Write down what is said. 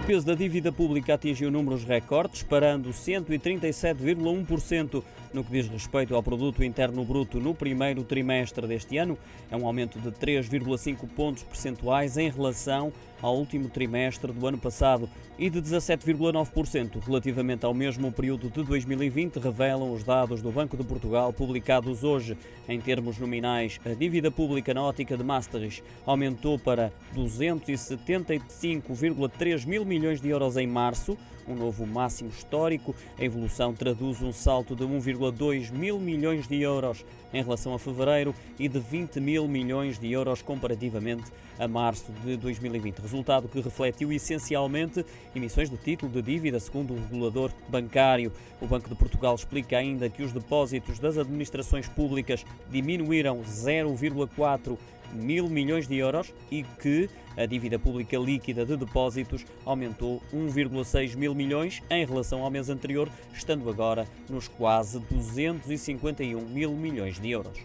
O peso da dívida pública atingiu números recordes, parando 137,1% no que diz respeito ao produto interno bruto no primeiro trimestre deste ano. É um aumento de 3,5 pontos percentuais em relação ao último trimestre do ano passado e de 17,9% relativamente ao mesmo período de 2020, revelam os dados do Banco de Portugal publicados hoje. Em termos nominais, a dívida pública na ótica de Maastricht aumentou para 275,3 mil milhões de euros em março, um novo máximo histórico. A evolução traduz um salto de 1,2 mil milhões de euros em relação a fevereiro e de 20 mil milhões de euros comparativamente a março de 2020. Resultado que refletiu essencialmente emissões de título de dívida, segundo o regulador bancário. O Banco de Portugal explica ainda que os depósitos das administrações públicas diminuíram 0,4 mil milhões de euros e que a dívida pública líquida de depósitos aumentou 1,6 mil milhões em relação ao mês anterior, estando agora nos quase 251 mil milhões de euros.